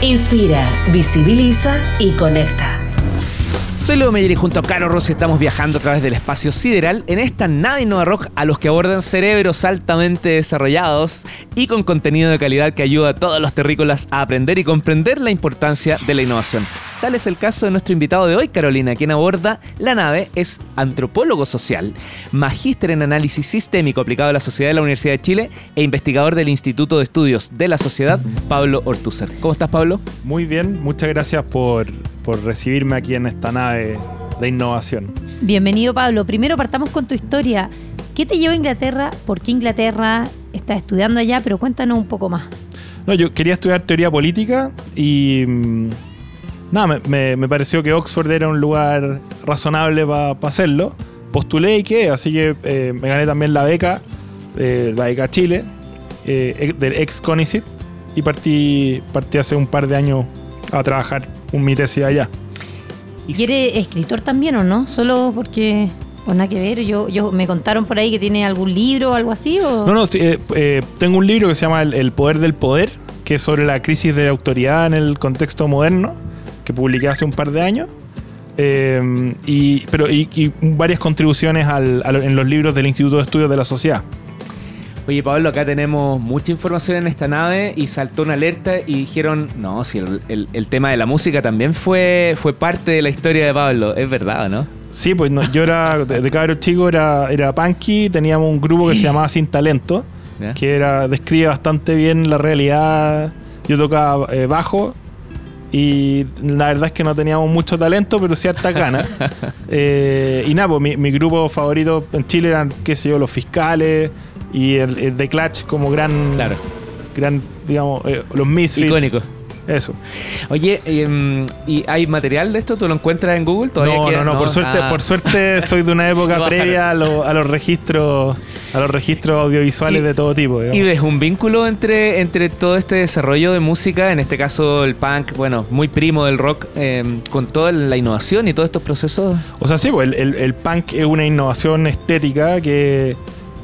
Inspira, visibiliza y conecta. Soy Leo Meyer y junto a Caro Rossi estamos viajando a través del espacio sideral en esta nave Innova Rock a los que abordan cerebros altamente desarrollados y con contenido de calidad que ayuda a todos los terrícolas a aprender y comprender la importancia de la innovación. Tal es el caso de nuestro invitado de hoy, Carolina, quien aborda la nave, es antropólogo social, magíster en análisis sistémico aplicado a la sociedad de la Universidad de Chile e investigador del Instituto de Estudios de la Sociedad, Pablo Ortúzar. ¿Cómo estás, Pablo? Muy bien, muchas gracias por, por recibirme aquí en esta nave de innovación. Bienvenido, Pablo. Primero partamos con tu historia. ¿Qué te llevó a Inglaterra? ¿Por qué Inglaterra? Estás estudiando allá, pero cuéntanos un poco más. No, yo quería estudiar teoría política y mm, nada, me, me pareció que Oxford era un lugar razonable para hacerlo. Postulé y qué, así que eh, me gané también la beca, eh, la beca Chile, eh, del ex CONICIT, y partí, partí hace un par de años a trabajar un mi tesis allá. ¿Y eres escritor también o no? Solo porque... O nada que ver, yo, yo me contaron por ahí que tiene algún libro o algo así. ¿o? No, no, eh, eh, tengo un libro que se llama el, El Poder del Poder, que es sobre la crisis de la autoridad en el contexto moderno, que publiqué hace un par de años. Eh, y, pero, y, y varias contribuciones al- al- en los libros del Instituto de Estudios de la Sociedad. Oye, Pablo, acá tenemos mucha información en esta nave y saltó una alerta y dijeron, no, si el, el- el tema de la música también fue, fue parte de la historia de Pablo, ¿es verdad no? Sí, pues no, yo era, de, de cabro chico era, era punky, teníamos un grupo que se llamaba Sin Talento, ¿Ya? que era, describe bastante bien la realidad. Yo tocaba eh, bajo y la verdad es que no teníamos mucho talento, pero cierta gana. Eh, y nada, pues mi, mi grupo favorito en Chile eran, qué sé yo, los fiscales y el, el The Clutch como gran, Claro. gran digamos, eh, los Misfits. Icónico. Eso. Oye, em, ¿y hay material de esto? ¿Tú lo encuentras en Google? ¿Todavía No, no, no, por suerte, Ah. por suerte soy de una época previa a, lo- a los registros, a los registros audiovisuales Y- de todo tipo. digamos. ¿Y ves un vínculo entre, entre todo este desarrollo de música, en este caso el punk, bueno, muy primo del rock, em, con toda la innovación y todos estos procesos? O sea, sí, pues el, el- el punk es una innovación estética que,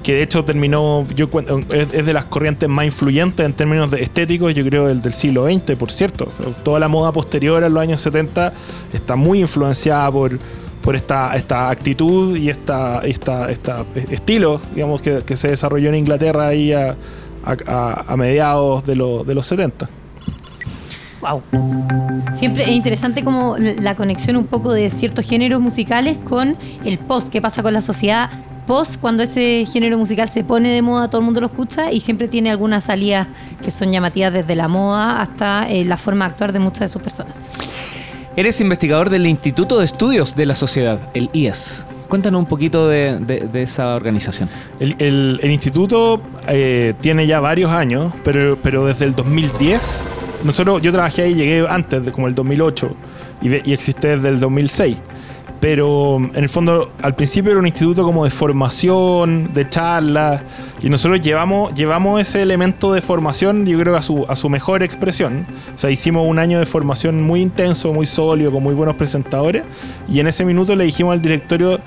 que de hecho terminó, yo es, de las corrientes más influyentes en términos de estéticos, yo creo, del, del siglo XX, por cierto. Toda la moda posterior a los años 70 está muy influenciada por, por esta, esta actitud y esta, esta, esta estilo, digamos, que, que se desarrolló en Inglaterra ahí a- a mediados de, lo- de los 70. Wow. Siempre es interesante como la conexión un poco de ciertos géneros musicales con el post, qué pasa con la sociedad post cuando ese género musical se pone de moda, todo el mundo lo escucha y siempre tiene algunas salidas que son llamativas desde la moda hasta eh, la forma de actuar de muchas de sus personas. Eres investigador del Instituto de Estudios de la Sociedad, el IES. Cuéntanos un poquito de, de- de esa organización. El, el- el instituto eh, tiene ya varios años, pero, pero desde el 2010, nosotros, yo trabajé ahí, llegué antes, de como el 2008, y, de- y existe desde el 2006. Pero en el fondo, al principio era un instituto como de formación, de charlas, y nosotros llevamos, llevamos ese elemento de formación, yo creo, a su, a su mejor expresión. O sea, hicimos un año de formación muy intenso, muy sólido, con muy buenos presentadores, y en ese minuto le dijimos al directorio,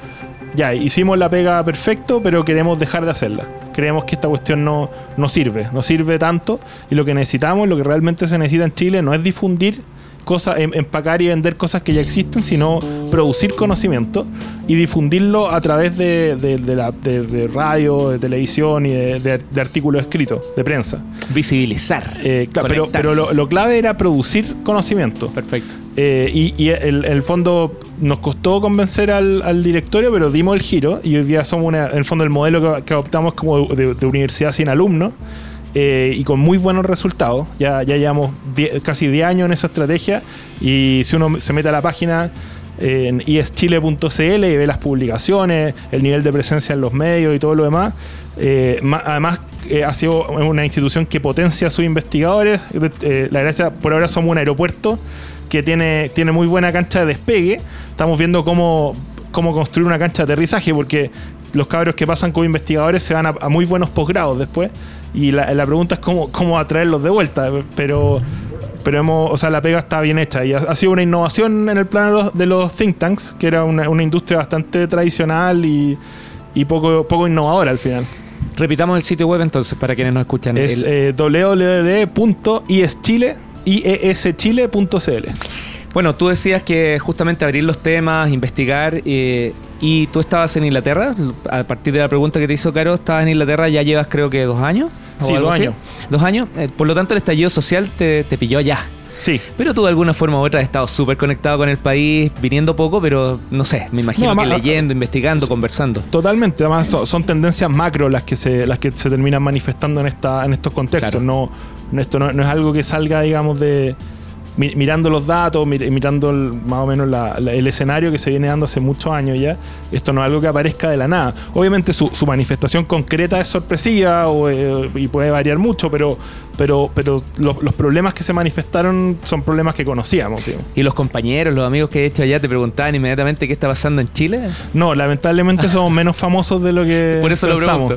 ya, hicimos la pega perfecto, pero queremos dejar de hacerla. Creemos que esta cuestión no, no sirve, no sirve tanto, y lo que necesitamos, lo que realmente se necesita en Chile, no es difundir cosas, em- empacar y vender cosas que ya existen, sino producir conocimiento y difundirlo a través de, de- de la, de- radio, de televisión y de, artículos escritos, de prensa. Visibilizar. Eh, claro, pero pero lo, lo clave era producir conocimiento. Perfecto. Eh, y y el, el fondo nos costó convencer al, al directorio, pero dimos el giro y hoy día somos una, en el fondo el modelo que, que adoptamos como de, de universidad sin alumnos eh, y con muy buenos resultados. Ya, ya llevamos casi 10 años en esa estrategia y si uno se mete a la página eh, en ischile.cl y ve las publicaciones, el nivel de presencia en los medios y todo lo demás, eh, además ha sido una institución que potencia a sus investigadores. La gracia, por ahora somos un aeropuerto que tiene, tiene muy buena cancha de despegue. Estamos viendo cómo, cómo construir una cancha de aterrizaje, porque los cabros que pasan como investigadores se van a muy buenos posgrados después. Y la, la pregunta es cómo, cómo atraerlos de vuelta. Pero pero hemos, o sea, la pega está bien hecha y ha, ha sido una innovación en el plano de los, de los think tanks, que era una, una industria bastante tradicional y, y poco, poco innovadora al final. Repitamos el sitio web entonces para quienes nos escuchan. Es El- eh, www.ieschile ieschile.cl. Bueno, tú decías que justamente abrir los temas, investigar, eh, y tú estabas en Inglaterra, a partir de la pregunta que te hizo Caro, estabas en Inglaterra ya llevas creo que dos años. Sí, dos años. Dos años, eh, por lo tanto el estallido social te, te pilló allá. Sí. Pero tú de alguna forma u otra has estado súper conectado con el país, viniendo poco, pero no sé, me imagino No, que ama- leyendo, investigando, conversando. Totalmente, además son, son tendencias macro las que se, las que se terminan manifestando en esta, en estos contextos. Claro. No, no, esto no, no es algo que salga, digamos, de mirando los datos, mir- mirando el- más o menos la- la- el escenario que se viene dando hace muchos años ya. Esto no es algo que aparezca de la nada. Obviamente su, su manifestación concreta es sorpresiva o, eh, y puede variar mucho, pero, pero, pero los, los problemas que se manifestaron son problemas que conocíamos. Y los compañeros, los amigos que he hecho allá te preguntaban inmediatamente qué está pasando en Chile. No, lamentablemente somos menos famosos de lo que Por eso pensamos.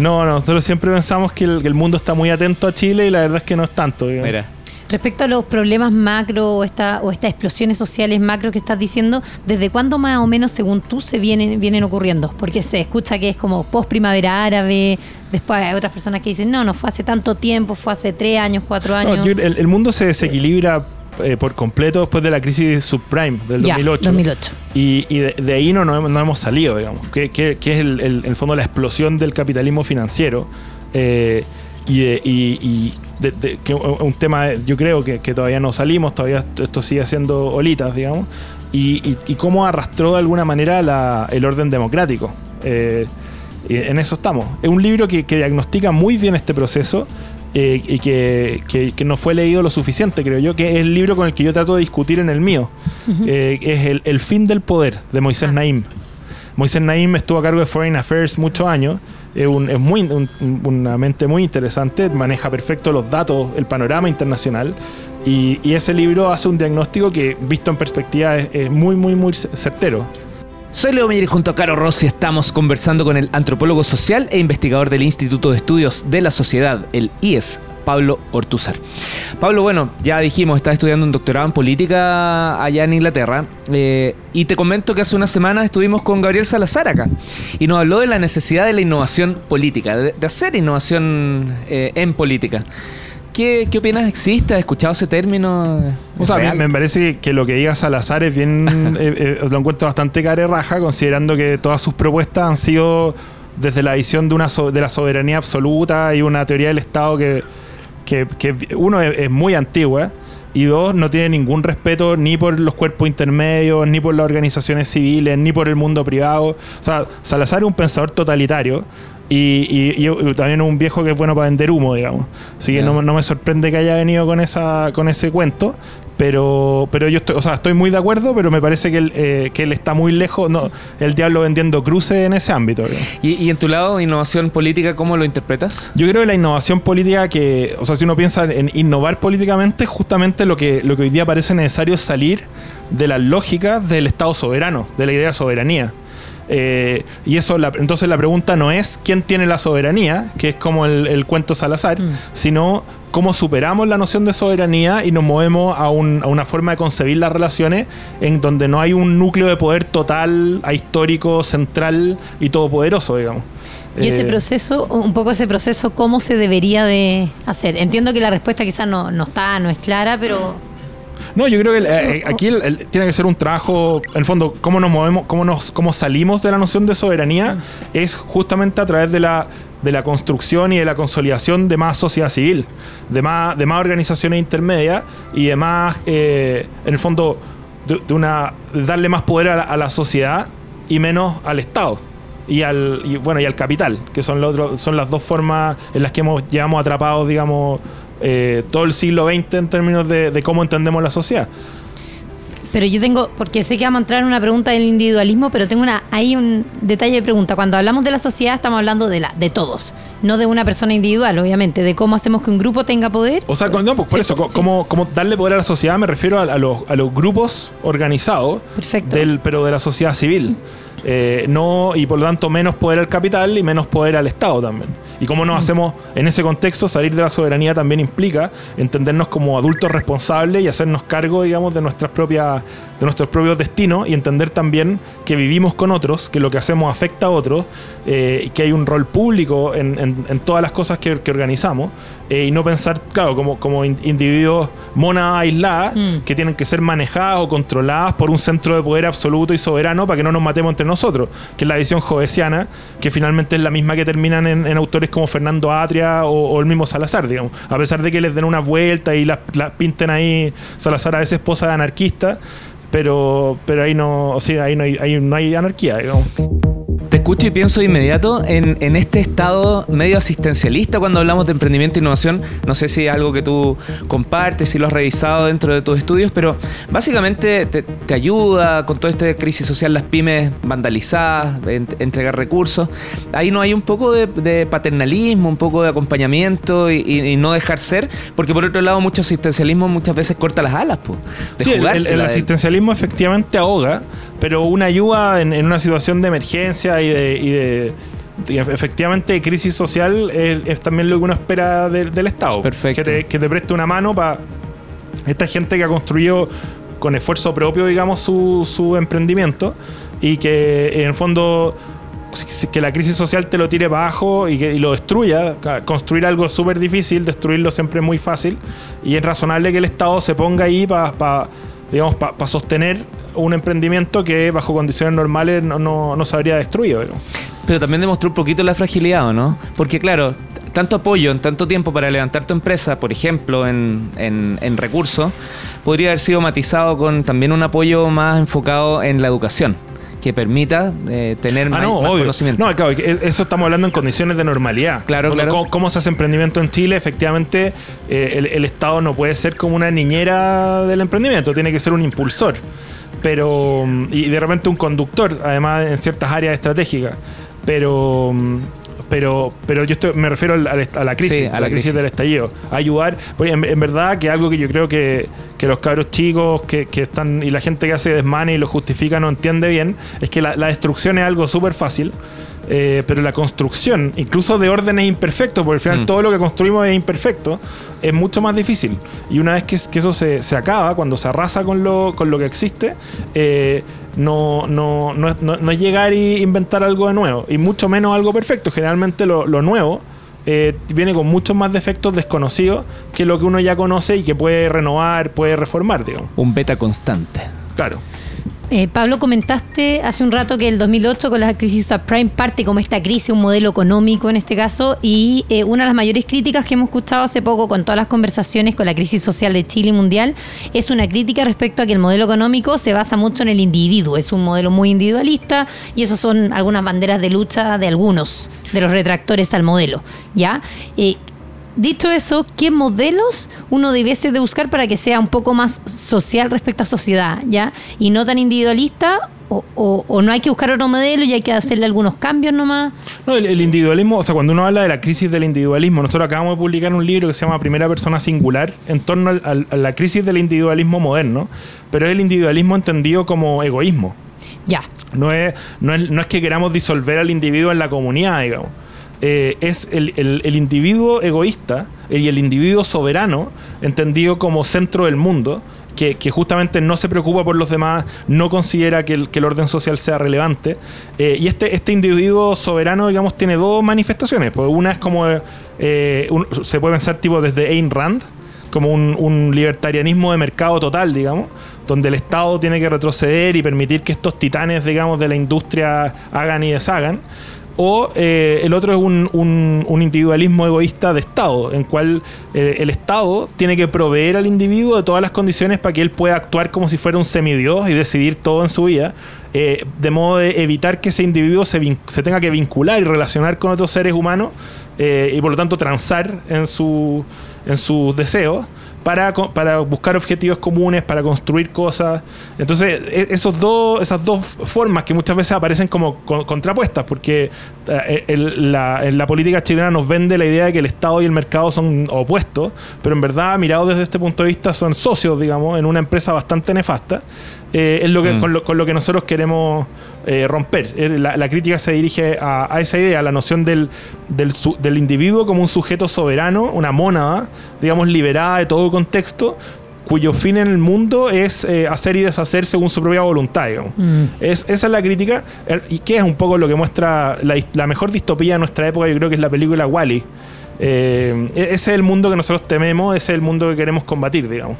No, no, nosotros siempre pensamos que el, que el mundo está muy atento a Chile y la verdad es que no es tanto. digamos. Mira. Respecto a los problemas macro o, esta, o estas explosiones sociales macro que estás diciendo, ¿desde cuándo más o menos, según tú, se vienen, vienen ocurriendo? Porque se escucha que es como post-primavera árabe, después hay otras personas que dicen, no, no fue hace tanto tiempo, fue hace tres años, cuatro No, años. yo- el, el mundo se desequilibra eh, por completo después de la crisis subprime del Ya, 2008. 2008. Y, y de, de ahí no, no, hemos- no hemos salido, digamos. Que, que- que es el, el- el fondo la explosión del capitalismo financiero. eh, y de- y- y de- de- que un un tema, yo creo que, que todavía no salimos, todavía esto- sigue siendo olitas, digamos. Y, y- y cómo arrastró de alguna manera la- el orden democrático. Eh, en eso estamos. Es un libro que, que diagnostica muy bien este proceso. eh, y que, que- que no fue leído lo suficiente, creo yo, que es el libro con el que yo trato de discutir en el mío. Eh, es el, El fin del poder de Moisés Ah. Naim. Moisés Naim estuvo a cargo de Foreign Affairs muchos años. Es, un- es muy, un- una mente muy interesante, maneja perfecto los datos, el panorama internacional. Y, y ese libro hace un diagnóstico que, visto en perspectiva, es, es muy, muy, muy certero. Soy Leo Meyer y junto a Caro Rossi estamos conversando con el antropólogo social e investigador del Instituto de Estudios de la Sociedad, el IES, Pablo Ortúzar. Pablo, bueno, ya dijimos, estás estudiando un doctorado en política allá en Inglaterra eh, y te comento que hace una semana estuvimos con Gabriel Salazar acá y nos habló de la necesidad de la innovación política, de, de hacer innovación eh, en política. ¿Qué, ¿Qué opinas? ¿Existe? ¿Has escuchado ese término? O ¿Es sea, me, parece que, que lo que diga Salazar es bien. eh, eh, lo encuentro bastante care raja, considerando que todas sus propuestas han sido desde la visión de, una so- de la soberanía absoluta y una teoría del Estado que, que, que uno, es, es muy antigua. Y dos, no tiene ningún respeto ni por los cuerpos intermedios, ni por las organizaciones civiles, ni por el mundo privado. O sea, Salazar es un pensador totalitario y, y- y también un viejo que es bueno para vender humo, digamos. Así que no, no me sorprende que haya venido con esa con ese cuento. Pero, pero yo estoy, o sea, estoy muy de acuerdo, pero me parece que él, eh, que él está muy lejos. No, el diablo vendiendo cruces en ese ámbito. ¿Y, y en tu lado, innovación política, cómo lo interpretas? Yo creo que la innovación política que, o sea, si uno piensa en innovar políticamente, justamente lo que, lo que hoy día parece necesario es salir de las lógicas del Estado soberano, de la idea de soberanía. Eh, y eso, la- entonces la pregunta no es quién tiene la soberanía, que es como el, el cuento Salazar, Mm. sino cómo superamos la noción de soberanía y nos movemos a, un- a una forma de concebir las relaciones en donde no hay un núcleo de poder total, ahistórico, central y todopoderoso, digamos. Y ese Eh, proceso, un poco ese proceso, ¿cómo se debería de hacer? Entiendo que la respuesta quizás no, no está, no es clara, pero No, yo creo que eh, eh, aquí el- el- tiene que ser un trabajo, en el fondo, cómo nos movemos, cómo nos cómo salimos de la noción de soberanía, es justamente a través de la, de la construcción y de la consolidación de más sociedad civil, de más, de más organizaciones intermedias y de más, eh, en el fondo, de, una, darle más poder a la, sociedad y menos al Estado. Y al, bueno, y al capital, que son, los otros- son las dos formas en las que hemos, llevamos atrapados, digamos, eh, todo el siglo XX en términos de, de cómo entendemos la sociedad. Pero yo tengo, porque sé que vamos a entrar en una pregunta del individualismo, pero tengo una, hay un detalle de pregunta. Cuando hablamos de la sociedad estamos hablando de la, de todos, no de una persona individual, obviamente, de cómo hacemos que un grupo tenga poder. O sea, pues por Sí, eso, sí. como, como darle poder a la sociedad me refiero a, a los, a los grupos organizados, Perfecto. del, pero de la sociedad civil. Eh, no, y por lo tanto menos poder al capital y menos poder al Estado también. Y cómo nos hacemos en ese contexto, salir de la soberanía también implica entendernos como adultos responsables y hacernos cargo, digamos, de nuestras propias, de nuestros propios destinos y entender también que vivimos con otros, que lo que hacemos afecta a otros, eh, y que hay un rol público en, en- en todas las cosas que, que organizamos, eh, y no pensar, claro, como, como in- individuos monas aisladas Mm. que tienen que ser manejadas o controladas por un centro de poder absoluto y soberano para que no nos matemos entre nosotros, que es la visión jovesiana, que finalmente es la misma que terminan en, en autores como Fernando Atria o, el mismo Salazar, digamos. A pesar de que les den una vuelta y las las pinten ahí, Salazar a veces esposa de anarquista, pero, pero ahí no, o sea, ahí no hay, ahí no hay anarquía, digamos. Escucho y pienso de inmediato en, en este estado medio asistencialista cuando hablamos de emprendimiento e innovación. No sé si es algo que tú compartes, si lo has revisado dentro de tus estudios, pero básicamente te, te ayuda con toda esta crisis social, las pymes vandalizadas, en- entregar recursos. Ahí no hay un poco de, de paternalismo, un poco de acompañamiento y, y- y no dejar ser, porque por otro lado mucho asistencialismo muchas veces corta las alas, pues. de Sí, el- asistencialismo efectivamente ahoga, pero una ayuda en, en una situación de emergencia y de, y de- de efectivamente crisis social es, es también lo que uno espera del- del Estado. Perfecto. Que te, que te preste una mano para esta gente que ha construido con esfuerzo propio, digamos, su, su emprendimiento y que en el fondo que la crisis social te lo tire para abajo y que y lo destruya. Construir algo es súper difícil, destruirlo siempre es muy fácil. Y es razonable que el Estado se ponga ahí para digamos, para sostener un emprendimiento que bajo condiciones normales no, no, no se habría destruido. Pero también demostró un poquito la fragilidad, ¿o no? Porque claro, tanto apoyo en tanto tiempo para levantar tu empresa, por ejemplo, en, en- en recursos, podría haber sido matizado con también un apoyo más enfocado en la educación, que permita eh, tener Ah, más, no, más obvio. conocimiento. No, claro, que eso estamos hablando en condiciones de normalidad. Claro, Cuando- claro. ¿Cómo, cómo se hace emprendimiento en Chile? Efectivamente, eh, el, el Estado no puede ser como una niñera del emprendimiento, tiene que ser un impulsor. Pero, y de repente un conductor, además en ciertas áreas estratégicas. Pero, pero, pero yo estoy- me refiero a la crisis, Sí, a la, crisis, crisis. del estallido. Ayudar, en, en verdad que algo que yo creo que, que los cabros chicos que, que están y la gente que hace desmane y lo justifica no entiende bien, es que la, la destrucción es algo súper fácil. Eh, pero la construcción, incluso de órdenes imperfectos, porque al final Mm. todo lo que construimos es imperfecto, es mucho más difícil. Y una vez que, que eso se, se acaba, cuando se arrasa con lo, con lo que existe, eh, no, no, no, es- no- no es llegar y inventar algo de nuevo, y mucho menos algo perfecto. Generalmente lo, lo nuevo eh, viene con muchos más defectos desconocidos que lo que uno ya conoce y que puede renovar, puede reformar, digamos. Un beta constante. Claro. Eh, Pablo, comentaste hace un rato que el 2008 con la crisis subprime parte como esta crisis, un modelo económico en este caso, y eh, una de las mayores críticas que hemos escuchado hace poco con todas las conversaciones con la crisis social de Chile mundial es una crítica respecto a que el modelo económico se basa mucho en el individuo, es un modelo muy individualista y eso son algunas banderas de lucha de algunos de los retractores al modelo, ¿ya? Eh, Dicho eso, ¿qué modelos uno debiese de buscar para que sea un poco más social respecto a sociedad, ya? Y no tan individualista, o, o- o no hay que buscar otro modelo y hay que hacerle algunos cambios nomás. No, el, el individualismo, o sea, cuando uno habla de la crisis del individualismo, nosotros acabamos de publicar un libro que se llama Primera Persona Singular en torno al- al- a la crisis del individualismo moderno, pero es el individualismo entendido como egoísmo. Ya. No es, no es, no es que queramos disolver al individuo en la comunidad, digamos. Eh, es el, el- individuo egoísta y el individuo soberano, entendido como centro del mundo, que, justamente no se preocupa por los demás, no considera que el, orden social sea relevante. Eh, y este, este individuo soberano, digamos, tiene dos manifestaciones. Pues una es como, eh, se puede pensar tipo desde Ayn Rand, como un, un libertarianismo de mercado total, digamos, donde el Estado tiene que retroceder y permitir que estos titanes, digamos, de la industria hagan y deshagan. O eh, el otro es un, individualismo egoísta de Estado, en cual eh, el Estado tiene que proveer al individuo de todas las condiciones para que él pueda actuar como si fuera un semidios y decidir todo en su vida, eh, de modo de evitar que ese individuo se, tenga que vincular y relacionar con otros seres humanos y por lo tanto transar en, su, en sus deseos para, para buscar objetivos comunes, para construir cosas. Entonces, e- esos dos, esas dos formas que muchas veces aparecen como co- contrapuestas, porque eh, la, en la política chilena nos vende la idea de que el Estado y el mercado son opuestos, pero en verdad, mirado desde este punto de vista, son socios, digamos, en una empresa bastante nefasta. Eh, es lo que, Mm. con, lo, con lo que nosotros queremos eh, romper. Eh, La, la crítica se dirige a, a esa idea, a la noción del, del, su- del individuo como un sujeto soberano, una mónada, digamos, liberada de todo contexto, cuyo fin en el mundo es eh, hacer y deshacer según su propia voluntad. digamos. Es, esa es la crítica, el- y que es un poco lo que muestra la, mejor distopía de nuestra época, yo creo que es la película Wally. ese es el mundo que nosotros tememos, ese es el mundo que queremos combatir, digamos.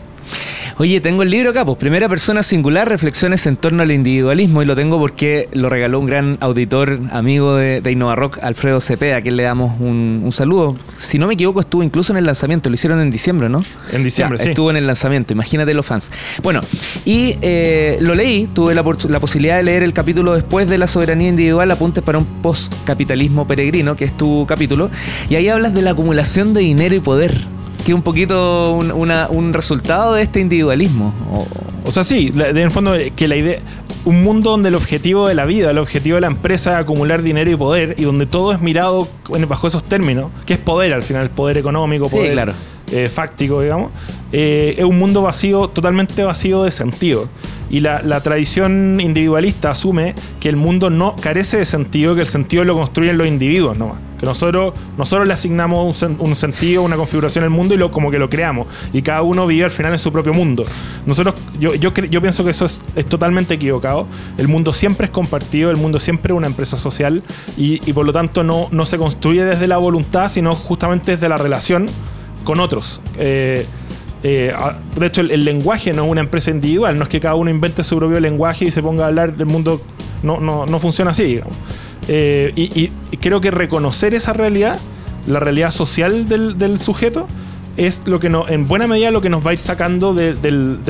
Oye, tengo el libro acá, pues Primera Persona Singular, Reflexiones en torno al individualismo, y lo tengo porque lo regaló un gran auditor, amigo de, de Innova Rock, Alfredo Cepeda, a quien le damos un, un saludo. Si no me equivoco, estuvo incluso en el lanzamiento, lo hicieron en diciembre, ¿no? En diciembre, Ya, sí. Estuvo en el lanzamiento, imagínate los fans. Bueno, y eh, lo leí, tuve la, la posibilidad de leer el capítulo después de la soberanía individual, apuntes para un postcapitalismo peregrino, que es tu capítulo, y ahí hablas de la acumulación de dinero y poder. Que un poquito un, una- un resultado de este individualismo. O- O sea, sí, en el fondo que la idea, un mundo donde el objetivo de la vida, el objetivo de la empresa es acumular dinero y poder, y donde todo es mirado bajo esos términos, que es poder al final, poder económico, Sí, poder claro. eh, fáctico, digamos, eh, es un mundo vacío, totalmente vacío de sentido. Y la, la tradición individualista asume que el mundo no carece de sentido, que el sentido lo construyen los individuos nomás. Que nosotros, nosotros le asignamos un, sen- un sentido, una configuración al mundo y lo, como que lo creamos. Y cada uno vive al final en su propio mundo. Nosotros, yo, yo, yo pienso que eso es, es totalmente equivocado. El mundo siempre es compartido, el mundo siempre es una empresa social y, y por lo tanto no, no se construye desde la voluntad, sino justamente desde la relación con otros. Eh, eh, a- de hecho, el, el lenguaje no es una empresa individual, no es que cada uno invente su propio lenguaje y se ponga a hablar del mundo. No, no, no funciona así, digamos. Eh, y, creo que reconocer esa realidad, la realidad social del, del sujeto, es lo que en buena medida lo que nos va a ir sacando de,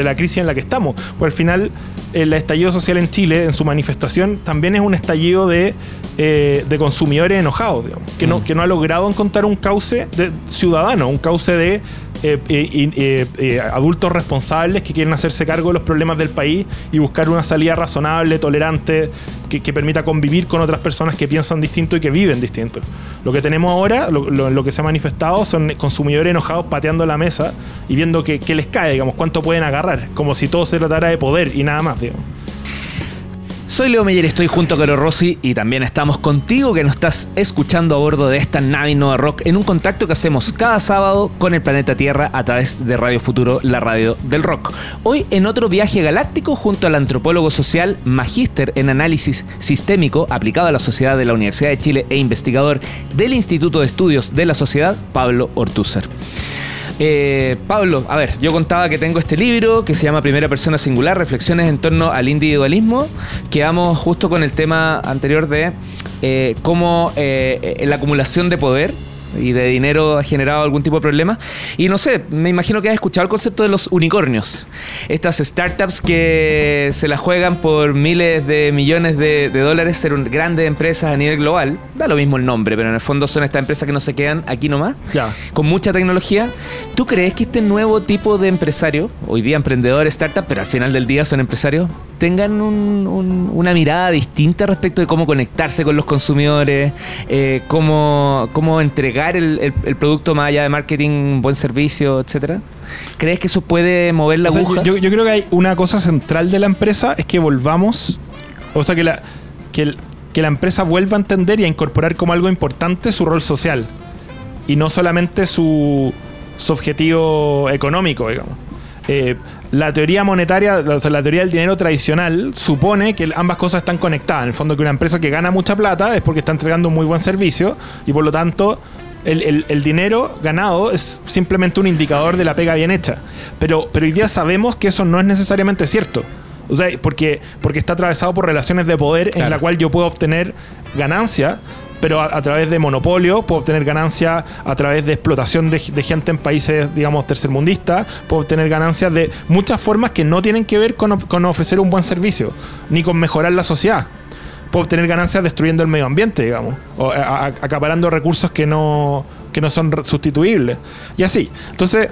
la crisis en la que estamos. Pues al final, el estallido social en Chile, en su manifestación, también es un estallido de, eh, de consumidores enojados, digamos, que, no, Mm. que no ha logrado encontrar un cauce de ciudadano, un cauce de eh, eh, eh, adultos responsables que quieren hacerse cargo de los problemas del país y buscar una salida razonable, tolerante, que, permita convivir con otras personas que piensan distinto y que viven distinto. Lo que tenemos ahora, lo, que se ha manifestado, son consumidores enojados pateando la mesa y viendo que les cae, digamos, cuánto pueden agarrar, como si todo se tratara de poder y nada más, digamos. Soy Leo Meyer, estoy junto a Caro Rossi y también estamos contigo que nos estás escuchando a bordo de esta nave Nova Rock en un contacto que hacemos cada sábado con el planeta Tierra a través de Radio Futuro, la radio del rock. Hoy en otro viaje galáctico junto al antropólogo social, magíster en análisis sistémico aplicado a la sociedad de la Universidad de Chile e investigador del Instituto de Estudios de la Sociedad, Pablo Ortúzar. Eh, Pablo, a ver, yo contaba que tengo este libro que se llama Primera Persona Singular, Reflexiones en torno al individualismo. Quedamos justo con el tema anterior de eh, cómo eh, eh, la acumulación de poder y de dinero ha generado algún tipo de problema. Y no sé, me imagino que has escuchado el concepto de los unicornios. Estas startups que se la juegan por miles de millones de, de dólares, ser un- grandes empresas a nivel global. Da lo mismo el nombre, pero en el fondo son estas empresas que no se quedan aquí nomás Ya. con mucha tecnología. ¿Tú crees que este nuevo tipo de empresario, hoy día emprendedores, startup, pero al final del día son empresarios, tengan un- un- una mirada distinta respecto de cómo conectarse con los consumidores, eh, cómo, cómo entregar el, el- el producto más allá de marketing, buen servicio, etcétera? ¿Crees que eso puede mover la O sea, aguja? yo, yo creo que hay una cosa central de la empresa es que volvamos, o sea, que la, que, el- que la empresa vuelva a entender y a incorporar como algo importante su rol social y no solamente su, su objetivo económico, digamos. Eh, la teoría monetaria, o sea, la teoría del dinero tradicional supone que ambas cosas están conectadas. En el fondo, que una empresa que gana mucha plata es porque está entregando un muy buen servicio y por lo tanto el, el- el dinero ganado es simplemente un indicador de la pega bien hecha. Pero, pero hoy día sabemos que eso no es necesariamente cierto. O sea, porque, porque está atravesado por relaciones de poder en Claro. la cual yo puedo obtener ganancia, pero a, través de monopolio, puedo obtener ganancia a través de explotación de, de gente en países, digamos, tercermundistas, puedo obtener ganancias de muchas formas que no tienen que ver con, con ofrecer un buen servicio, ni con mejorar la sociedad. Puedo obtener ganancias destruyendo el medio ambiente, digamos, o acaparando recursos que no, que no son sustituibles. Y así. Entonces,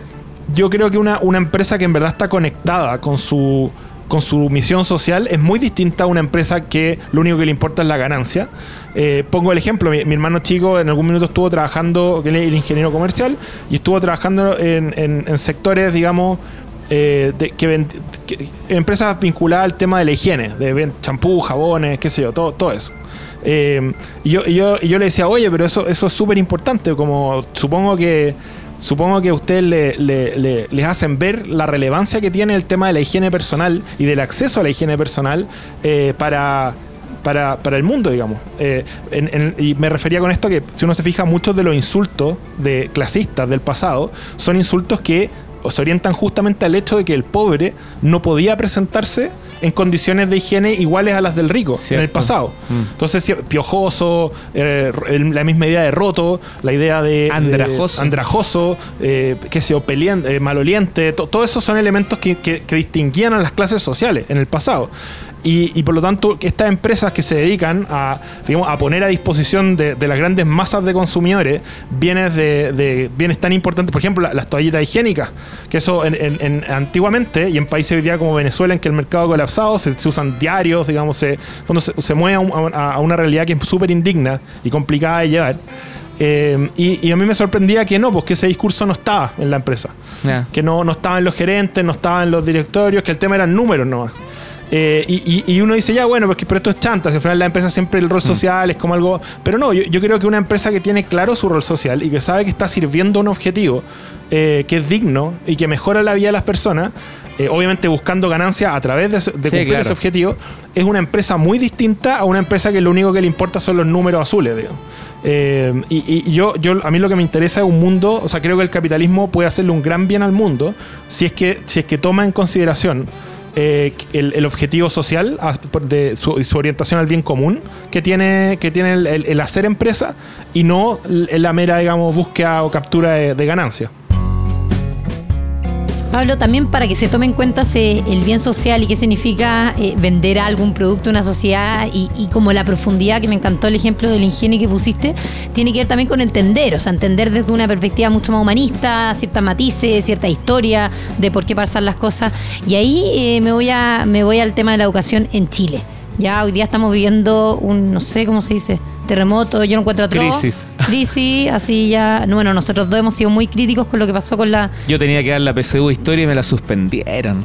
yo creo que una, una empresa que en verdad está conectada con su con su misión social es muy distinta a una empresa que lo único que le importa es la ganancia. Eh, pongo el ejemplo, mi, hermano chico en algún minuto estuvo trabajando, él es el ingeniero comercial, y estuvo trabajando en, sectores, digamos, eh, que, empresas vinculadas al tema de la higiene, de champú, jabones, qué sé yo, todo, todo eso. Eh, y, yo, yo, yo le decía, oye, pero eso, eso es súper importante, como supongo que supongo que a ustedes le- le- le- les hacen ver la relevancia que tiene el tema de la higiene personal y del acceso a la higiene personal eh, para, para, para el mundo, digamos. Eh, y me refería con esto que si uno se fija, muchos de los insultos de clasistas del pasado son insultos que se orientan justamente al hecho de que el pobre no podía presentarse en condiciones de higiene iguales a las del rico en el pasado. Mm. Entonces, piojoso, eh, la misma idea de roto, la idea de de- Andrajoso. andrajoso, eh, qué sé yo, eh, maloliente, to- todo eso son elementos que, que- que distinguían a las clases sociales en el pasado. Y, y por lo tanto, que estas empresas que se dedican a, digamos, a poner a disposición de, de las grandes masas de consumidores bienes, de, de- bienes tan importantes, por ejemplo, la- las toallitas higiénicas, que eso en, en- en- antiguamente y en países hoy día como Venezuela, en que el mercado ha colapsado, se, se usan diarios, digamos, se, cuando se, se mueve a, un- a- a una realidad que es súper indigna y complicada de llevar. Eh, y, y a mí me sorprendía que no, pues que ese discurso no estaba en la empresa que no, no estaban los gerentes, no estaban los directorios, que el tema eran números nomás. Eh, y, y- y uno dice, ya, bueno, porque, pero esto es chanta, si al final la empresa siempre el rol social es como algo... Pero no, yo, yo creo que una empresa que tiene claro su rol social y que sabe que está sirviendo un objetivo eh, que es digno y que mejora la vida de las personas, eh, obviamente buscando ganancias a través de, cumplir claro. ese objetivo, es una empresa muy distinta a una empresa que lo único que le importa son los números azules, digo. Eh, y y yo, yo, a mí lo que me interesa es un mundo, o sea, creo que el capitalismo puede hacerle un gran bien al mundo si es que, si es que toma en consideración eh, el, el objetivo social de su, orientación al bien común que tiene, que tiene el, hacer empresa y no la mera, digamos, búsqueda o captura de ganancias. Pablo, también para que se tome en cuenta el bien social y qué significa eh, vender algún producto a una sociedad y, y como la profundidad, que me encantó el ejemplo del ingenio que pusiste, tiene que ver también con entender, o sea, entender desde una perspectiva mucho más humanista, ciertas matices, cierta historia de por qué pasan las cosas. Y ahí eh, me, voy a, me voy al tema de la educación en Chile. Ya hoy día estamos viviendo un, no sé cómo se dice, terremoto, yo no encuentro otro. Crisis. Crisis, así ya. Bueno, nosotros dos hemos sido muy críticos con lo que pasó con la, Yo tenía que dar la PSU historia y me la suspendieron.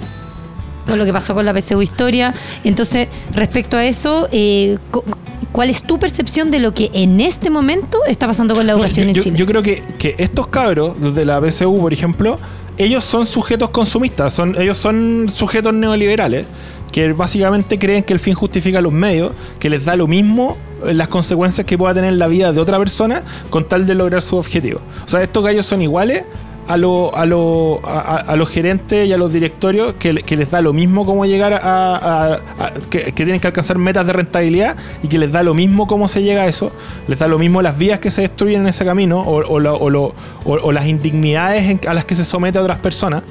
con lo que pasó con la PSU Historia. Entonces, respecto a eso, eh, cu- ¿cuál es tu percepción de lo que en este momento está pasando con la No, educación yo, en Chile? yo creo que, que estos cabros, desde la PSU, por ejemplo, ellos son sujetos consumistas, son, ellos son sujetos neoliberales, que básicamente creen que el fin justifica los medios, que les da lo mismo eh, las consecuencias que pueda tener la vida de otra persona con tal de lograr su objetivo. O sea, estos gallos son iguales a, lo- a, lo- a, a- los gerentes y a los directorios que, que les da lo mismo cómo llegar a, que, que tienen que alcanzar metas de rentabilidad y que les da lo mismo cómo se llega a eso, les da lo mismo las vías que se destruyen en ese camino o, o lo- o- o las indignidades en- a las que se somete a otras personas.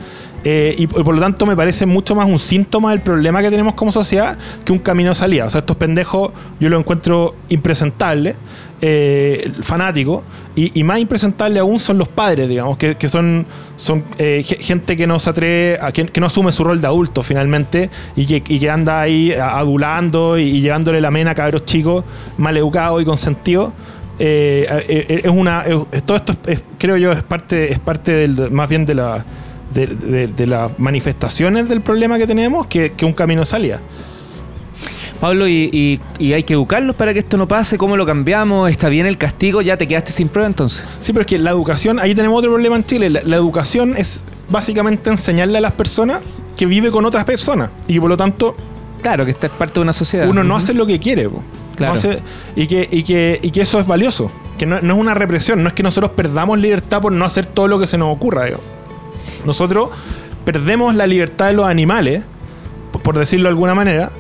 Eh, y, por lo tanto me parece mucho más un síntoma del problema que tenemos como sociedad que un camino de salida. O sea, estos pendejos yo los encuentro impresentables, eh, fanáticos, y, más impresentables aún son los padres, digamos, que, que son, son eh, ge- gente que no se atreve, a, que, no asume su rol de adulto finalmente, y que, anda ahí adulando y, llevándole la mena a cabros chicos mal educados y consentidos. Eh, es una todo esto es- es- creo yo es parte es parte del, más bien de la de, de- de las manifestaciones del problema que tenemos que, que un camino de salida. Pablo, y, y- y hay que educarlos para que esto no pase. ¿Cómo lo cambiamos? ¿Está bien el castigo? ¿Ya te quedaste sin prueba entonces? Sí, pero es que la educación, ahí tenemos otro problema en Chile. La, la educación es básicamente enseñarle a las personas que vive con otras personas y que por lo tanto Claro, que esta es parte de una sociedad. uno no hace lo que quiere. po. No Claro. hace- y, que, y, que, y que eso es valioso. Que no, no es una represión, no es que nosotros perdamos libertad por no hacer todo lo que se nos ocurra. digo. Nosotros perdemos la libertad de los animales, por- decirlo de alguna manera,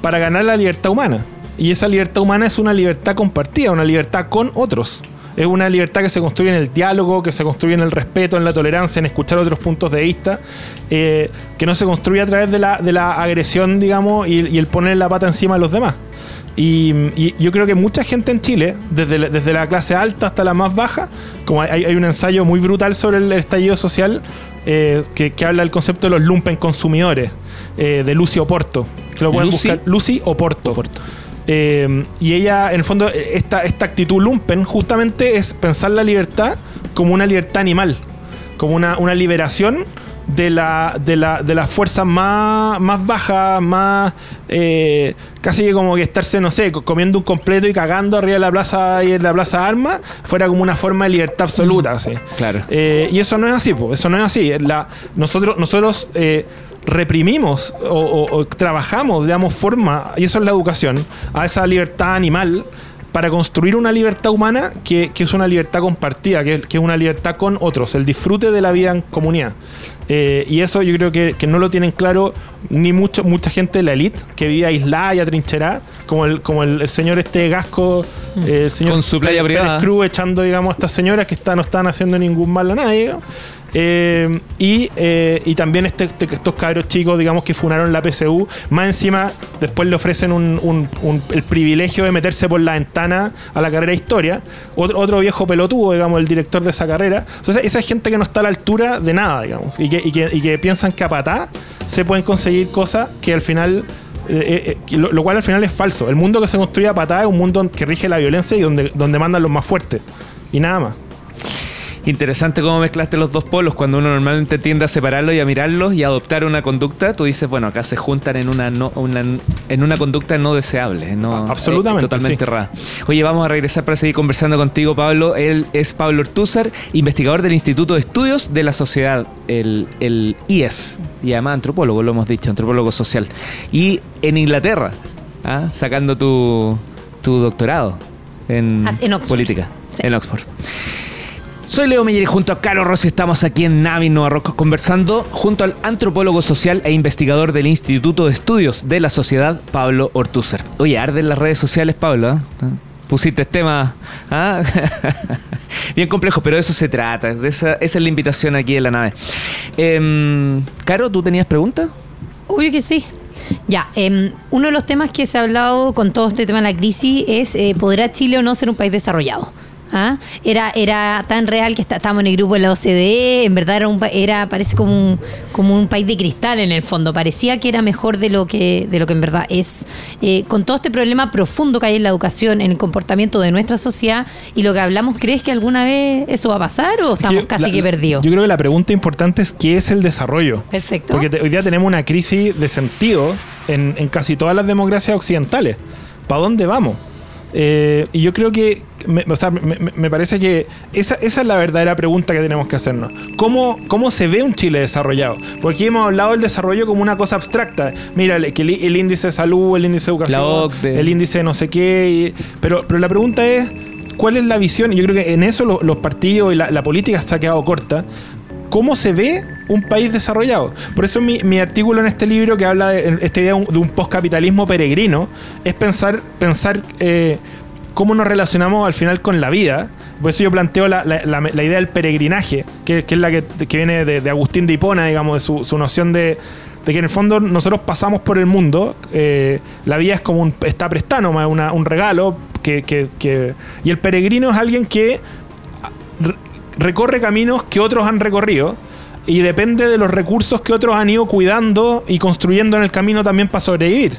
para ganar la libertad humana. Y esa libertad humana es una libertad compartida, una libertad con otros. Es una libertad que se construye en el diálogo, que se construye en el respeto, en la tolerancia, en escuchar otros puntos de vista, eh, que no se construye a través de la, agresión, digamos, y, el poner la pata encima de los demás. Y, yo creo que mucha gente en Chile, desde la, clase alta hasta la más baja, como hay un ensayo muy brutal sobre el estallido social eh, que, que habla del concepto de los lumpen consumidores, eh, de Lucy Oporto, que lo pueden Lucy- buscar. Lucy Oporto. Oporto. Eh, y ella, en el fondo, esta, esta actitud lumpen justamente es pensar la libertad como una libertad animal, como una, una liberación de la, de la, de las fuerzas más, más bajas, más eh, casi como que estarse, no sé, co- comiendo un completo y cagando arriba de la plaza y en la plaza Armas, fuera como una forma de libertad absoluta. así. Claro. Eh, y eso no es así, po, eso no es así. La, nosotros nosotros eh, reprimimos o, o- o trabajamos, damos forma, y eso es la educación, a esa libertad animal para construir una libertad humana que, que es una libertad compartida, que, que es una libertad con otros, el disfrute de la vida en comunidad. Eh, y eso yo creo que, que no lo tienen claro ni mucho, mucha gente de la elite que vive aislada y atrincherada, como el, como el, el señor este Gasco, eh, el señor Con su playa Pérez privada. Cruz echando, digamos, a estas señoras que están, no están haciendo ningún mal a nadie. digamos. Eh, y, eh, y también este- este- estos cabros chicos, digamos, que funaron la PSU, más encima después le ofrecen un- el privilegio de meterse por la ventana a la carrera de historia. Otro, otro viejo pelotudo, digamos, el director de esa carrera. Entonces, esa es gente que no está a la altura de nada, digamos, y que, y que, piensan que a patá se pueden conseguir cosas que al final eh, lo, lo cual al final es falso. El mundo que se construye a patada es un mundo que rige la violencia y donde, donde mandan los más fuertes. Y nada más. Interesante cómo mezclaste los dos polos. Cuando uno normalmente tiende a separarlos y a mirarlos y a adoptar una conducta, tú dices, bueno, acá se juntan en una, no, una- en una conducta no deseable. No, absolutamente, eh, totalmente sí. errada. Oye, vamos a regresar para seguir conversando contigo, Pablo. Él es Pablo Ortúzar, investigador del Instituto de Estudios de la Sociedad, el, el IES. Y además antropólogo, lo hemos dicho, antropólogo social. Y en Inglaterra, ¿ah? sacando tu, tu doctorado en, Ah, en política. Sí. En Oxford. Soy Leo Meyer y junto a Caro Rossi estamos aquí en Navi Nueva Roca conversando junto al antropólogo social e investigador del Instituto de Estudios de la Sociedad, Pablo Ortúzar. Oye, arden las redes sociales, Pablo. ¿ah? Pusiste tema ¿ah? bien complejo, pero de eso se trata. Esa, es la invitación aquí en la nave. Em, Caro, ¿tú tenías preguntas? Obvio que sí. Ya, em, uno de los temas que se ha hablado con todo este tema de la crisis es, eh, ¿podrá Chile o no ser un país desarrollado? ¿Ah? Era, era tan real que está- estábamos en el grupo de la OCDE, en verdad era, un, era parece como un, como un país de cristal en el fondo, parecía que era mejor de lo que, de lo que en verdad es. Eh, con todo este problema profundo que hay en la educación, en el comportamiento de nuestra sociedad y lo que hablamos, ¿crees que alguna vez eso va a pasar o estamos Yo- casi la- que perdidos? Yo creo que la pregunta importante es qué es el desarrollo. Perfecto. Porque te- hoy día tenemos una crisis de sentido en, en casi todas las democracias occidentales. ¿Para dónde vamos? Eh, y yo creo que, me, o sea, me, me- parece que esa, esa es la verdadera pregunta que tenemos que hacernos. ¿Cómo, ¿Cómo se ve un Chile desarrollado? Porque hemos hablado del desarrollo como una cosa abstracta. Mira, que el, el índice de salud, el índice de educación, el índice de no sé qué. y- pero, pero la pregunta es, ¿cuál es la visión? Y yo creo que en eso lo- los partidos y la, la política se ha quedado corta. ¿Cómo se ve un país desarrollado? Por eso mi, artículo en este libro que habla de esta idea de un, postcapitalismo peregrino es pensar, pensar eh, cómo nos relacionamos al final con la vida. Por eso yo planteo la, la- idea del peregrinaje, que, que es la que, que viene de, Agustín de Hipona, digamos, de su, su noción de, de que en el fondo nosotros pasamos por el mundo, eh, la vida es como un, está una- un regalo, que, que- y el peregrino es alguien que recorre caminos que otros han recorrido y depende de los recursos que otros han ido cuidando y construyendo en el camino también para sobrevivir.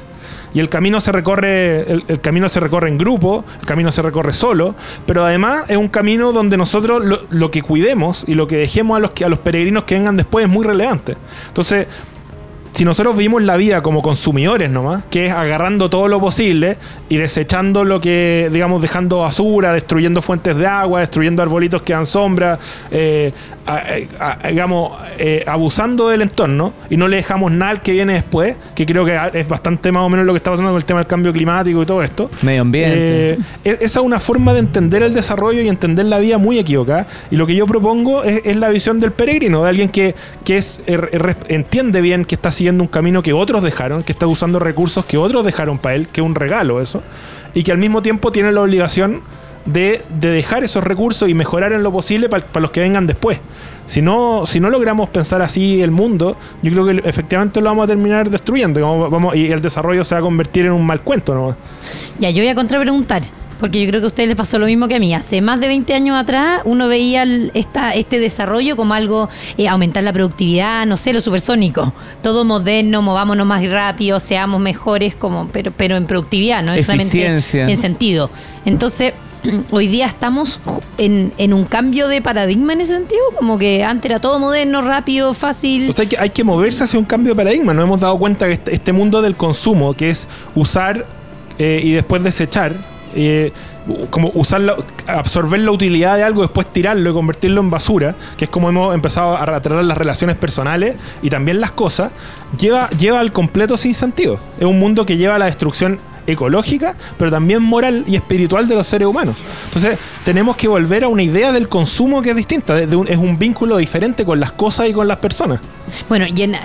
Y el camino se recorre, el, camino se recorre en grupo, el camino se recorre solo, pero además es un camino donde nosotros lo, lo que cuidemos y lo que dejemos a los, a los peregrinos que vengan después es muy relevante. Entonces, si nosotros vivimos la vida como consumidores nomás, que es agarrando todo lo posible y desechando lo que, digamos, dejando basura, destruyendo fuentes de agua, destruyendo arbolitos que dan sombra, eh, a- a- digamos, eh, abusando del entorno y no le dejamos nada al que viene después, que creo que es bastante más o menos lo que está pasando con el tema del cambio climático y todo esto. Medio ambiente. Eh, e- esa es una forma de entender el desarrollo y entender la vida muy equivocada. Y lo que yo propongo es, es la visión del peregrino, de alguien que, que es, er- er- entiende bien que está siguiendo un camino que otros dejaron, que está usando recursos que otros dejaron para él, que es un regalo eso, y que al mismo tiempo tiene la obligación de, de dejar esos recursos y mejorar en lo posible para los que vengan después. Si no, si no logramos pensar así el mundo, yo creo que efectivamente lo vamos a terminar destruyendo vamos- y el desarrollo se va a convertir en un mal cuento. ¿no? Ya, yo voy a contrapreguntar, porque yo creo que a ustedes les pasó lo mismo que a mí. Hace más de 20 años atrás, uno veía el- esta, este desarrollo como algo, eh, aumentar la productividad, no sé, lo supersónico. Todo moderno, movámonos más rápido, seamos mejores, como, pero, pero en productividad, no es solamente Eficiencia. en sentido. Entonces, hoy día estamos en, en un cambio de paradigma en ese sentido, como que antes era todo moderno, rápido, fácil. O sea, hay que, hay que moverse hacia un cambio de paradigma. Nos hemos dado cuenta que este, este mundo del consumo, que es usar eh, y después desechar, eh, como usar absorber la utilidad de algo, después tirarlo y convertirlo en basura, que es como hemos empezado a tratar las relaciones personales y también las cosas, lleva, lleva al completo sin sentido. Es un mundo que lleva a la destrucción ecológica, pero también moral y espiritual de los seres humanos. Entonces, tenemos que volver a una idea del consumo que es distinta, es un vínculo diferente con las cosas y con las personas. Bueno, y en-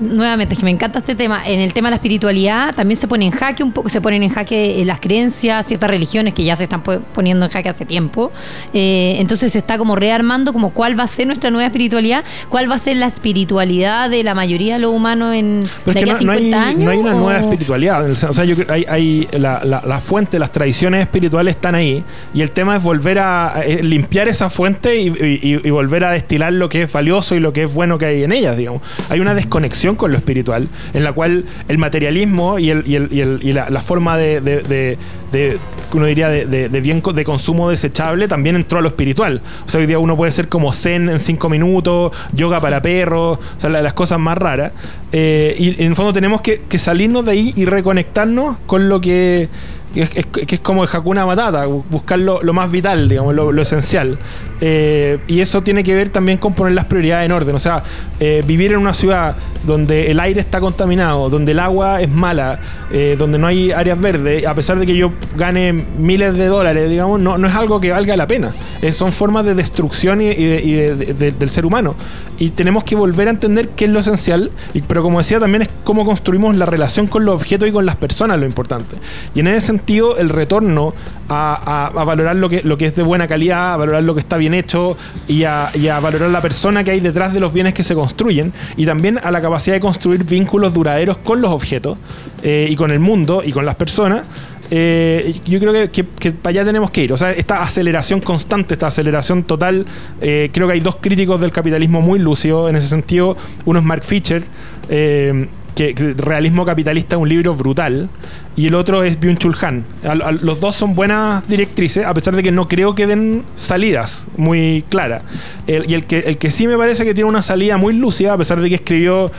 nuevamente, es que me encanta este tema. En el tema de la espiritualidad también se pone en jaque un poco, se ponen en jaque eh, las creencias, ciertas religiones que ya se están po- poniendo en jaque hace tiempo. Eh, entonces se está como rearmando como cuál va a ser nuestra nueva espiritualidad, cuál va a ser la espiritualidad de la mayoría de los humanos en Pero de aquí a no, no 50 hay, años. no hay una o- nueva espiritualidad. O sea, yo creo hay, hay la, la, la fuente, las tradiciones espirituales están ahí. Y el tema es volver a, eh, limpiar esa fuente y, y- y volver a destilar lo que es valioso y lo que es bueno que hay en ellas, Hay una desconexión con lo espiritual, en la cual el materialismo y, el, y, el- y la, forma de, de- uno diría de, bien de consumo desechable también entró a lo espiritual. O sea, hoy día uno puede ser como zen en cinco minutos, yoga para perros, o sea, la- las cosas más raras. Eh, y en el fondo tenemos que salirnos de ahí y reconectarnos con lo que, que es, que es como el Hakuna Matata, bu- buscar lo, lo más vital, digamos, lo, lo esencial. Eh, y eso tiene que ver también con poner las prioridades en orden. O sea, eh, vivir en una ciudad donde el aire está contaminado, donde el agua es mala, eh, donde no hay áreas verdes, a pesar de que yo gane miles de dólares, digamos, no, no es algo que valga la pena. Son formas de destrucción y, y de- y de- de- del ser humano. Y tenemos que volver a entender qué es lo esencial, y- pero como decía, también es cómo construimos la relación con los objetos y con las personas lo importante. Y en ese sentido, el retorno a, a- a valorar lo que, lo que es de buena calidad, a valorar lo que está bien hecho y a, y a valorar la persona que hay detrás de los bienes que se construyen y también a la capacidad de construir vínculos duraderos con los objetos eh, y con el mundo y con las personas. eh, yo creo que, que- que para allá tenemos que ir. O sea, esta aceleración constante, esta aceleración total, eh, creo que hay dos críticos del capitalismo muy lúcidos en ese sentido. Uno es Mark Fisher, eh, que, que Realismo Capitalista es un libro brutal, y el otro es Byung-Chul Han. Al- al- los dos son buenas directrices, a pesar de que no creo que den salidas muy claras. El- y el que, el que sí me parece que tiene una salida muy lúcida, a pesar de que escribió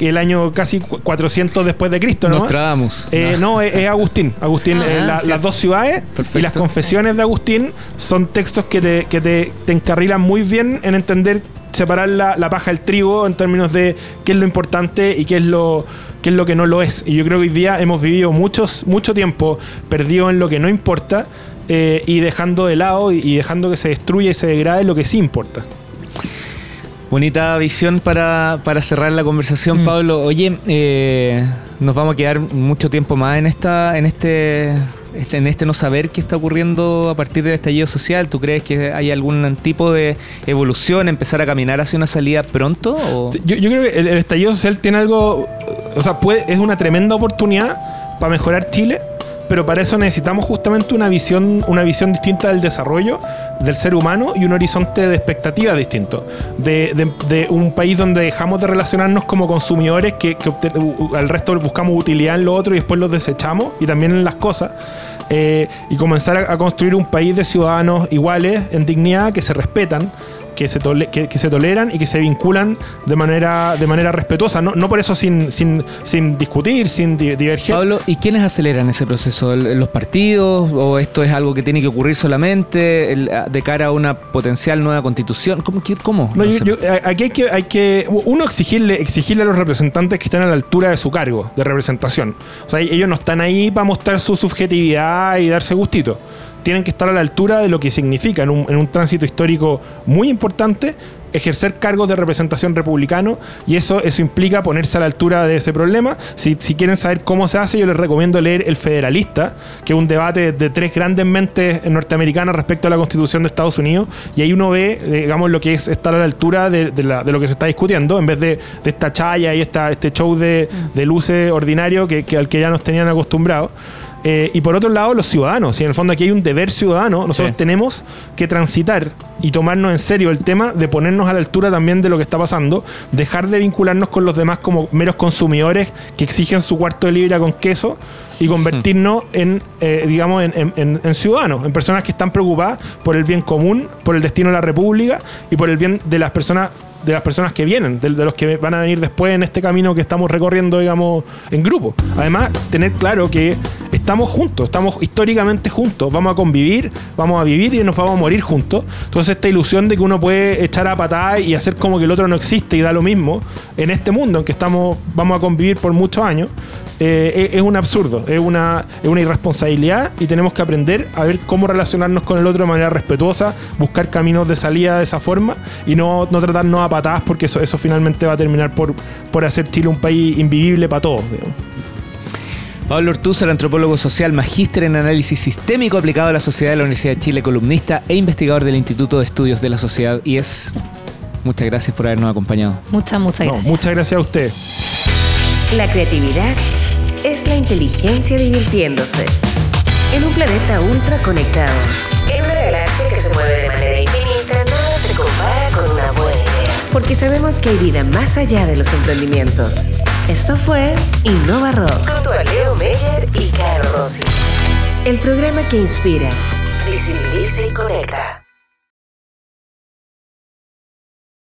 el año casi cu- 400 después de Cristo, ¿no? Nostradamus. Eh, no, es, es Agustín. Agustín, Ah, eh, la- las dos ciudades Perfecto. y las confesiones de Agustín son textos que te, que te, te encarrilan muy bien en entender, separar la, la paja del trigo en términos de qué es lo importante y qué es lo, qué es lo que no lo es. Y yo creo que hoy día hemos vivido muchos, mucho tiempo perdido en lo que no importa eh, y dejando de lado y, y dejando que se destruya y se degrade lo que sí importa. Bonita visión para, para cerrar la conversación, Mm. Pablo. Oye, eh, nos vamos a quedar mucho tiempo más en esta, en este, este, en este no saber qué está ocurriendo a partir del estallido social. ¿Tú crees que hay algún tipo de evolución, empezar a caminar hacia una salida pronto? O? Yo creo que el, el estallido social tiene algo, o sea, puede, es una tremenda oportunidad para mejorar Chile, pero para eso necesitamos justamente una visión, una visión distinta del desarrollo del ser humano y un horizonte de expectativas distinto. De, de- de un país donde dejamos de relacionarnos como consumidores, que, que al resto buscamos utilidad en lo otro y después los desechamos, y también en las cosas. eh, y comenzar a, a construir un país de ciudadanos iguales, en dignidad, que se respetan, que se, tole- que, que se toleran y que se vinculan de manera, de manera respetuosa. No, no por eso sin, sin, sin discutir, sin di- diverger. Pablo, ¿y quiénes aceleran ese proceso? ¿El- ¿Los partidos? ¿O esto es algo que tiene que ocurrir solamente de cara a una potencial nueva constitución? ¿Cómo? cómo? No, No yo- yo- a- aquí hay que, hay que, uno, exigirle, exigirle a los representantes que estén a la altura de su cargo de representación. O sea, ellos no están ahí para mostrar su subjetividad y darse gustito. Tienen que estar a la altura de lo que significa en un, en un tránsito histórico muy importante ejercer cargos de representación republicano y eso, eso implica ponerse a la altura de ese problema. Si, si quieren saber cómo se hace, yo les recomiendo leer El Federalista, que es un debate de tres grandes mentes norteamericanas respecto a la constitución de Estados Unidos y ahí uno ve, digamos, lo que es estar a la altura de, lo que se está discutiendo en vez de, esta chaya y esta, este show de, luces ordinario que, que, al que ya nos tenían acostumbrados. Eh, y por otro lado, los ciudadanos. Y en el fondo aquí hay un deber ciudadano. Nosotros tenemos que transitar y tomarnos en serio el tema de ponernos a la altura también de lo que está pasando, dejar de vincularnos con los demás como meros consumidores que exigen su cuarto de libra con queso y convertirnos en, eh, digamos, en, en, ciudadanos, en personas que están preocupadas por el bien común, por el destino de la República y por el bien de las personas de las personas que vienen, de, los que van a venir después en este camino que estamos recorriendo, digamos, en grupo. Además, tener claro que estamos juntos, estamos históricamente juntos, vamos a convivir, vamos a vivir y nos vamos a morir juntos. Entonces, esta ilusión de que uno puede echar a patada y hacer como que el otro no existe y da lo mismo en este mundo en que estamos, vamos a convivir por muchos años, eh, es, un absurdo, es una, es una irresponsabilidad y tenemos que aprender a ver cómo relacionarnos con el otro de manera respetuosa, buscar caminos de salida de esa forma y no, no tratarnos a patadas porque eso, eso finalmente va a terminar por, por hacer Chile un país invivible para todos. Pablo Ortúzar, antropólogo social, magíster en análisis sistémico aplicado a la sociedad de la Universidad de Chile, columnista e investigador del Instituto de Estudios de la Sociedad y es Muchas gracias por habernos acompañado. Muchas, muchas gracias. muchas gracias a usted. La creatividad es la inteligencia divirtiéndose. En un planeta ultra conectado, en una galaxia que se mueve de manera infinita, nada se compara con una buena idea. Porque sabemos que hay vida más allá de los emprendimientos. Esto fue Innova Rock. Junto a Leo Meyer y Caro Rossi. El programa que inspira, visibiliza y conecta.